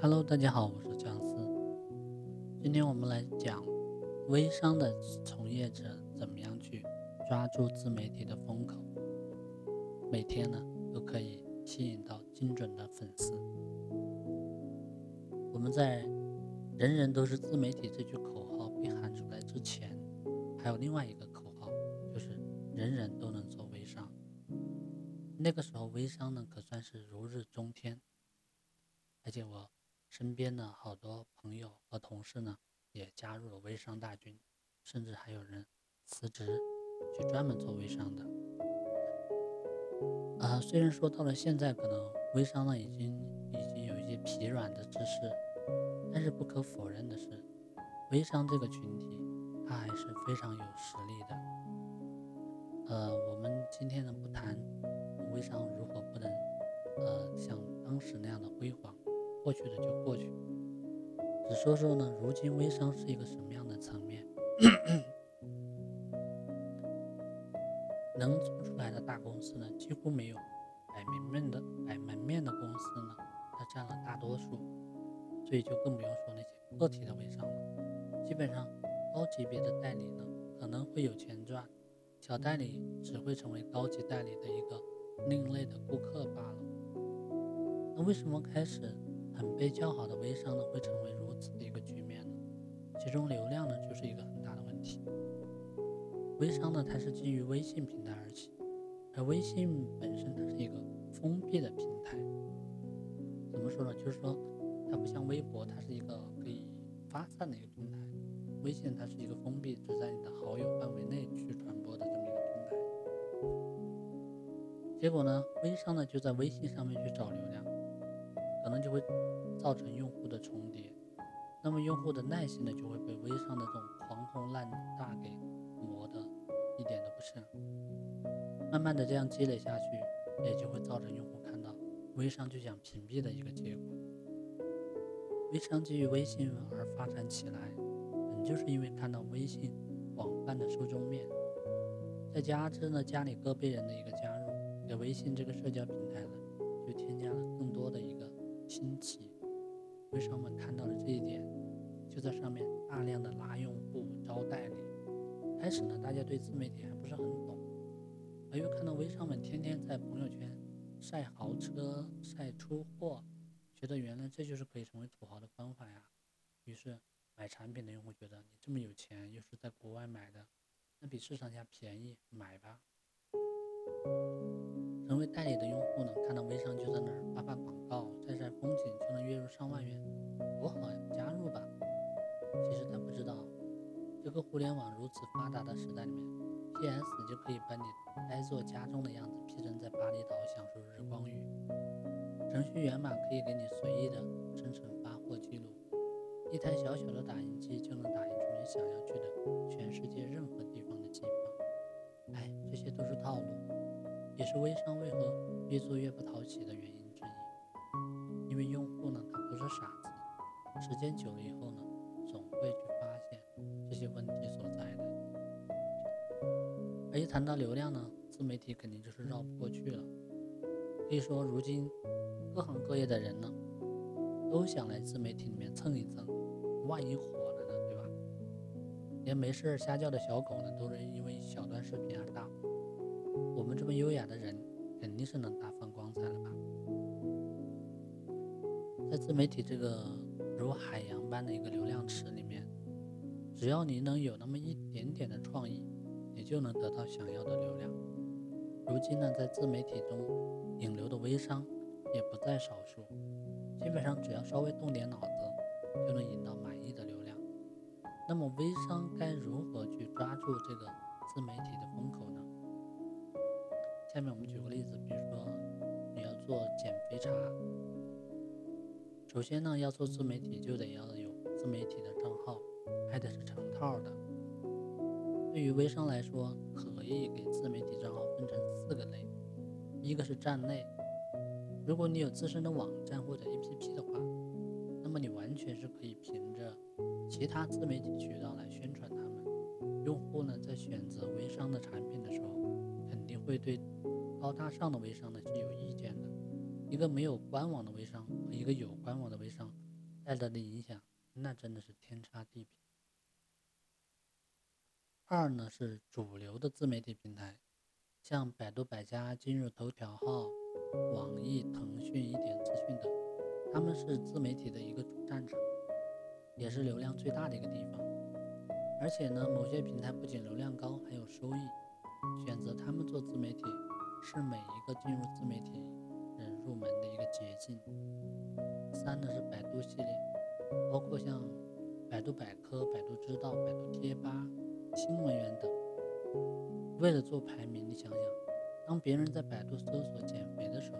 Hello，大家好，我是姜思。今天我们来讲微商的从业者怎么样去抓住自媒体的风口，每天呢都可以吸引到精准的粉丝。我们在“人人都是自媒体”这句口号被喊出来之前，还有另外一个口号，就是“人人都能做微商”。那个时候，微商呢可算是如日中天，而且我。身边的好多朋友和同事呢，也加入了微商大军，甚至还有人辞职去专门做微商的。啊，虽然说到了现在，可能微商呢已经已经有一些疲软的姿势，但是不可否认的是，微商这个群体，它还是非常有实力的。呃，我们今天呢不谈微商如何不能，呃，像当时那样的辉煌。过去的就过去，只说说呢，如今微商是一个什么样的层面？能做出来的大公司呢，几乎没有；摆门面的摆门面的公司呢，它占了大多数，所以就更不用说那些个体的微商了。基本上，高级别的代理呢，可能会有钱赚，小代理只会成为高级代理的一个另类的顾客罢了。那为什么开始？很被叫好的微商呢，会成为如此的一个局面呢？其中流量呢，就是一个很大的问题。微商呢，它是基于微信平台而起，而微信本身它是一个封闭的平台。怎么说呢？就是说，它不像微博，它是一个可以发散的一个平台。微信它是一个封闭，只在你的好友范围内去传播的这么一个平台。结果呢，微商呢就在微信上面去找流量。可能就会造成用户的重叠，那么用户的耐心呢就会被微商的这种狂轰滥炸给磨得一点都不剩。慢慢的这样积累下去，也就会造成用户看到微商就想屏蔽的一个结果。微商基于微信而发展起来，本就是因为看到微信广泛的受众面，再加之呢家里各辈人的一个加入，给微信这个社交平台呢就添加了更多的一个。新奇，微商们看到了这一点，就在上面大量的拉用户、招代理。开始呢，大家对自媒体还不是很懂，而又看到微商们天天在朋友圈晒豪车、晒出货，觉得原来这就是可以成为土豪的方法呀。于是买产品的用户觉得你这么有钱，又是在国外买的，那比市场价便宜，买吧。成为代理的用户呢，看到微商就在那儿好！加入吧。其实他不知道，这个互联网如此发达的时代里面，PS 就可以把你呆坐家中的样子 P 成在巴厘岛享受日光浴，程序员码可以给你随意的生成发货记录，一台小小的打印机就能打印出你想要去的全世界任何地方的机票。哎，这些都是套路。也是微商为何越做越不讨喜的原因之一，因为用户呢，他不是傻，时间久了以后呢，总会去发现这些问题所在的。而一谈到流量呢，自媒体肯定就是绕不过去了。可以说，如今各行各业的人呢，都想来自媒体里面蹭一蹭，万一火了呢，对吧？连没事瞎叫的小狗呢，都是因为一小段视频而大火。我们这么优雅的人，肯定是能大放光彩了吧？在自媒体这个如海洋般的一个流量池里面，只要你能有那么一点点的创意，你就能得到想要的流量。如今呢，在自媒体中引流的微商也不在少数，基本上只要稍微动点脑子，就能引到满意的流量。那么微商该如何去抓住这个自媒体的风口呢？下面我们举个例子，比如说你要做减肥茶，首先呢要做自媒体就得要有自媒体的账号，还得是成套的。对于微商来说，可以给自媒体账号分成四个类，一个是站内，如果你有自身的网站或者 APP 的话，那么你完全是可以凭着其他自媒体渠道来宣传他们。用户呢在选择微商的产品的时候，肯定会对。高大上的微商呢是有意见的，一个没有官网的微商和一个有官网的微商带来的影响，那真的是天差地别。二呢是主流的自媒体平台，像百度百家、今日头条号、网易、腾讯、一点资讯等，他们是自媒体的一个主战场，也是流量最大的一个地方。而且呢，某些平台不仅流量高，还有收益。选择他们做自媒体，是每一个进入自媒体入门的一个捷径。三呢是百度系列，包括像百度百科、百度知道、百度贴吧、新闻源等。为了做排名，你想想，当别人在百度搜索减肥的时候，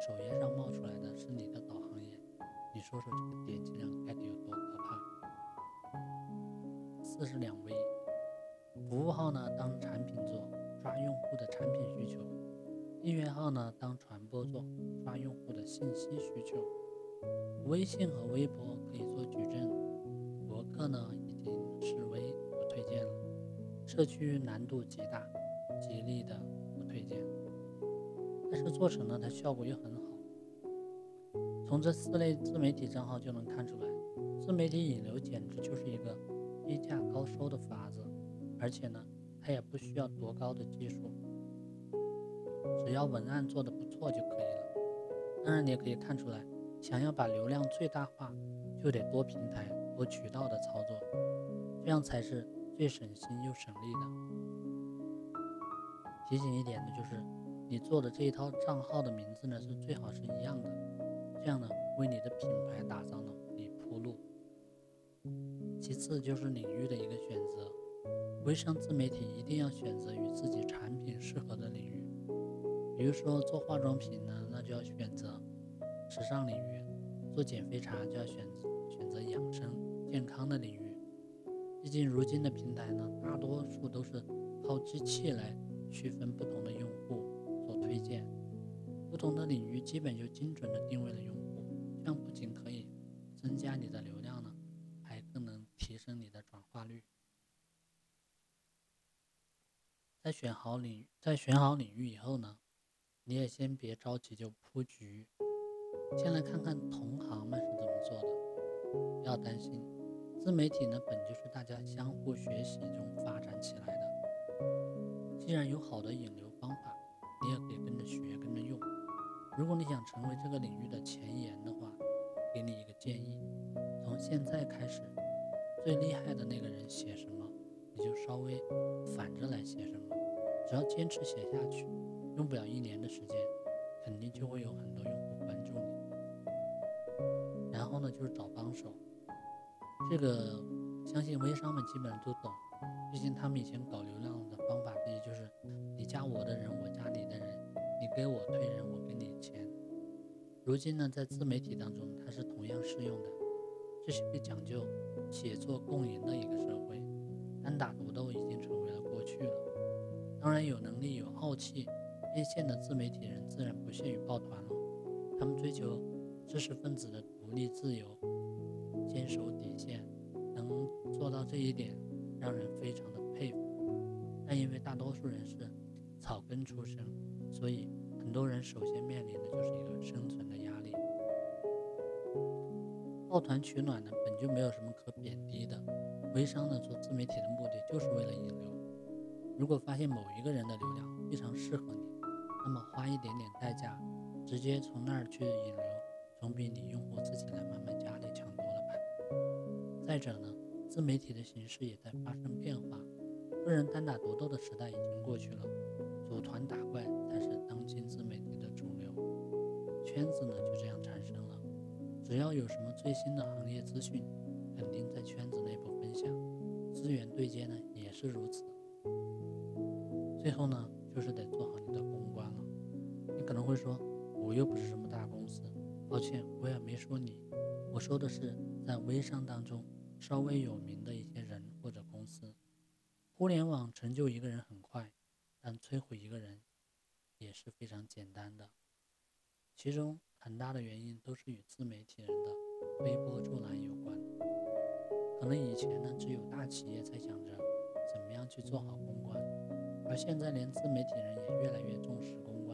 首页上冒出来的是你的导航页，你说说这个点击量该得有多可怕？四是两维。服务号呢当产品做，抓用户的产品需求；订阅号呢当传播做，抓用户的信息需求。微信和微博可以做矩阵，博客呢已经示威不推荐了。社区难度极大，极力的不推荐。但是做成了，它效果又很好。从这四类自媒体账号就能看出来，自媒体引流简直就是一个低价高收的法子。而且呢，它也不需要多高的技术，只要文案做的不错就可以了。当然，你也可以看出来，想要把流量最大化，就得多平台、多渠道的操作，这样才是最省心又省力的。提醒一点的就是，你做的这一套账号的名字呢，是最好是一样的，这样呢，为你的品牌打造呢，你铺路。其次就是领域的一个选择。微商自媒体一定要选择与自己产品适合的领域，比如说做化妆品呢，那就要选择时尚领域；做减肥茶就要选选择养生健康的领域。毕竟如今的平台呢，大多数都是靠机器来区分不同的用户做推荐，不同的领域基本就精准的定位了用户，这样不仅可以增加你的流量呢，还更能提升你的转化率。在选好领，在选好领域以后呢，你也先别着急就铺局，先来看看同行们是怎么做的。不要担心，自媒体呢本就是大家相互学习中发展起来的。既然有好的引流方法，你也可以跟着学，跟着用。如果你想成为这个领域的前沿的话，给你一个建议：从现在开始，最厉害的那个人写什么，你就稍微反着来写什么。只要坚持写下去，用不了一年的时间，肯定就会有很多用户关注你。然后呢，就是找帮手，这个相信微商们基本上都懂，毕竟他们以前搞流量的方法，也就是你加我的人，我加你的人，你给我推人，我给你钱。如今呢，在自媒体当中，它是同样适用的。这是一个讲究写作共赢的一个社会，单打独斗已经成为了过去了。当然，有能力、有傲气、一线的自媒体人自然不屑于抱团了。他们追求知识分子的独立自由，坚守底线，能做到这一点，让人非常的佩服。但因为大多数人是草根出身，所以很多人首先面临的就是一个生存的压力。抱团取暖呢，本就没有什么可贬低的。微商呢，做自媒体的目的就是为了引流。如果发现某一个人的流量非常适合你，那么花一点点代价，直接从那儿去引流，总比你用户自己来慢慢加的强多了吧。再者呢，自媒体的形式也在发生变化，个人单打独斗的时代已经过去了，组团打怪才是当今自媒体的主流。圈子呢就这样产生了，只要有什么最新的行业资讯，肯定在圈子内部分享，资源对接呢也是如此。最后呢，就是得做好你的。会说，我又不是什么大公司，抱歉，我也没说你，我说的是在微商当中稍微有名的一些人或者公司。互联网成就一个人很快，但摧毁一个人也是非常简单的。其中很大的原因都是与自媒体人的推波助澜有关。可能以前呢，只有大企业才想着怎么样去做好公关。而现在，连自媒体人也越来越重视公关。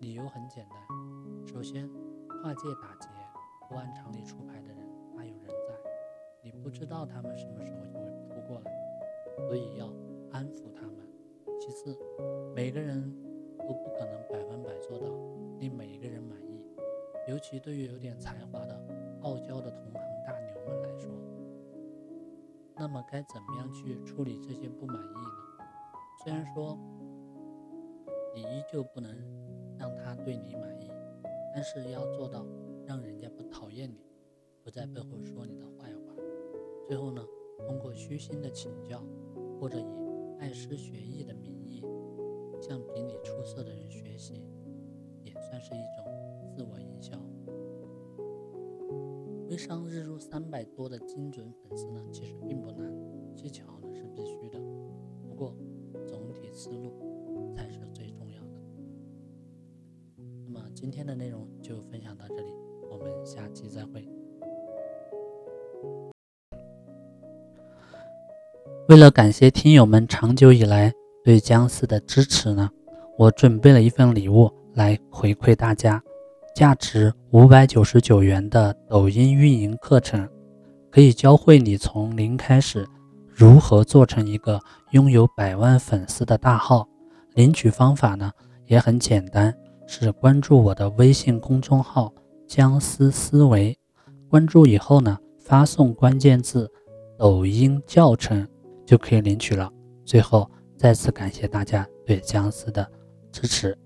理由很简单，首先，跨界打劫、不按常理出牌的人大有人在你不知道他们什么时候就会扑过来，所以要安抚他们。其次，每个人都不可能百分百做到令每一个人满意，尤其对于有点才华的傲娇的同行大牛们来说。那么该怎么样去处理这些不满意呢？虽然说你依旧不能让他对你满意，但是要做到让人家不讨厌你，不在背后说你的坏话。最后呢，通过虚心的请教，或者以拜师学艺的名义，向比你出色的人学习，也算是一种自我营销。微商日入三百多的精准粉丝呢，其实并不难，技巧呢是必须的，不过总体思路今天的内容就分享到这里，我们下期再会。为了感谢听友们长久以来对姜思的支持呢，我准备了一份礼物来回馈大家。价值五百九十九元的抖音运营课程，可以教会你从零开始如何做成一个拥有百万粉丝的大号。领取方法呢也很简单，是关注我的微信公众号“僵尸思维”，关注以后呢发送关键字“抖音教程”就可以领取了。最后再次感谢大家对僵尸的支持。